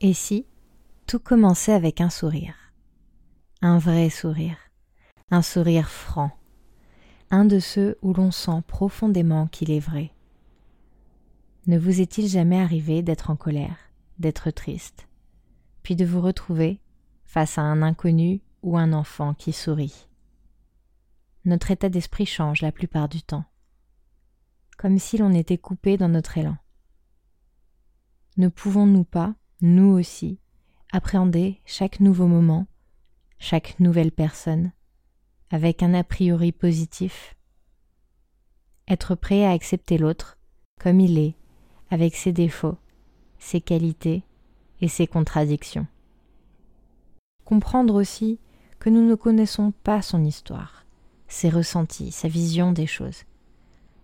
Et si tout commençait avec un sourire? Un vrai sourire, un sourire franc, un de ceux où l'on sent profondément qu'il est vrai. Ne vous est-il jamais arrivé d'être en colère, d'être triste, puis de vous retrouver face à un inconnu ou un enfant qui sourit? Notre état d'esprit change la plupart du temps, comme si l'on était coupé dans notre élan. Ne pouvons-nous pas, nous aussi, appréhender chaque nouveau moment, chaque nouvelle personne, avec un a priori positif. Être prêt à accepter l'autre comme il est, avec ses défauts, ses qualités et ses contradictions. Comprendre aussi que nous ne connaissons pas son histoire, ses ressentis, sa vision des choses,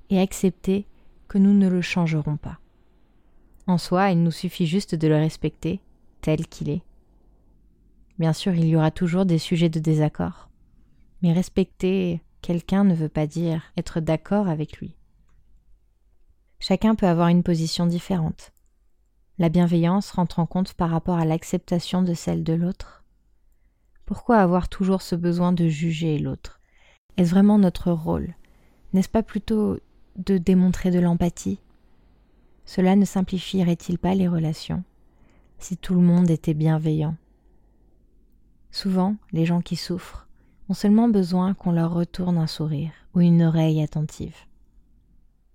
et accepter que nous ne le changerons pas. En soi, il nous suffit juste de le respecter tel qu'il est. Bien sûr, il y aura toujours des sujets de désaccord, mais respecter quelqu'un ne veut pas dire être d'accord avec lui. Chacun peut avoir une position différente. La bienveillance rentre en compte par rapport à l'acceptation de celle de l'autre. Pourquoi avoir toujours ce besoin de juger l'autre? Est-ce vraiment notre rôle? N'est-ce pas plutôt de démontrer de l'empathie, cela ne simplifierait-il pas les relations si tout le monde était bienveillant? Souvent, les gens qui souffrent ont seulement besoin qu'on leur retourne un sourire ou une oreille attentive.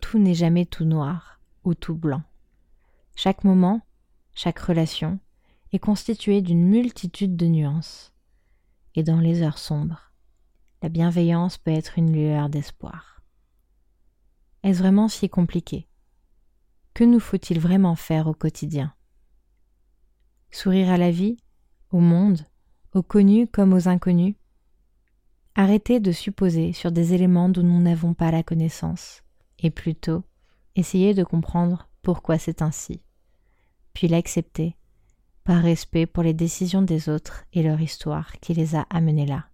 Tout n'est jamais tout noir ou tout blanc. Chaque moment, chaque relation est constituée d'une multitude de nuances. Et dans les heures sombres, la bienveillance peut être une lueur d'espoir. Est-ce vraiment si compliqué? Que nous faut-il vraiment faire au quotidien? Sourire à la vie, au monde, aux connus comme aux inconnus? Arrêter de supposer sur des éléments dont nous n'avons pas la connaissance, et plutôt essayer de comprendre pourquoi c'est ainsi, puis l'accepter, par respect pour les décisions des autres et leur histoire qui les a amenés là.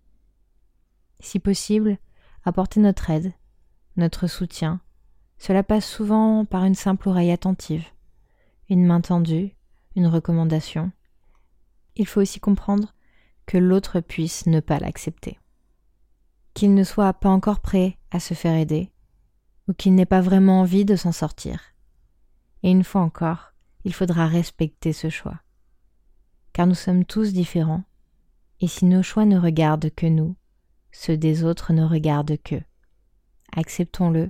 Si possible, apporter notre aide, notre soutien, cela passe souvent par une simple oreille attentive, une main tendue, une recommandation. Il faut aussi comprendre que l'autre puisse ne pas l'accepter, qu'il ne soit pas encore prêt à se faire aider, ou qu'il n'ait pas vraiment envie de s'en sortir. Et une fois encore, il faudra respecter ce choix. Car nous sommes tous différents, et si nos choix ne regardent que nous, ceux des autres ne regardent qu'eux. Acceptons-le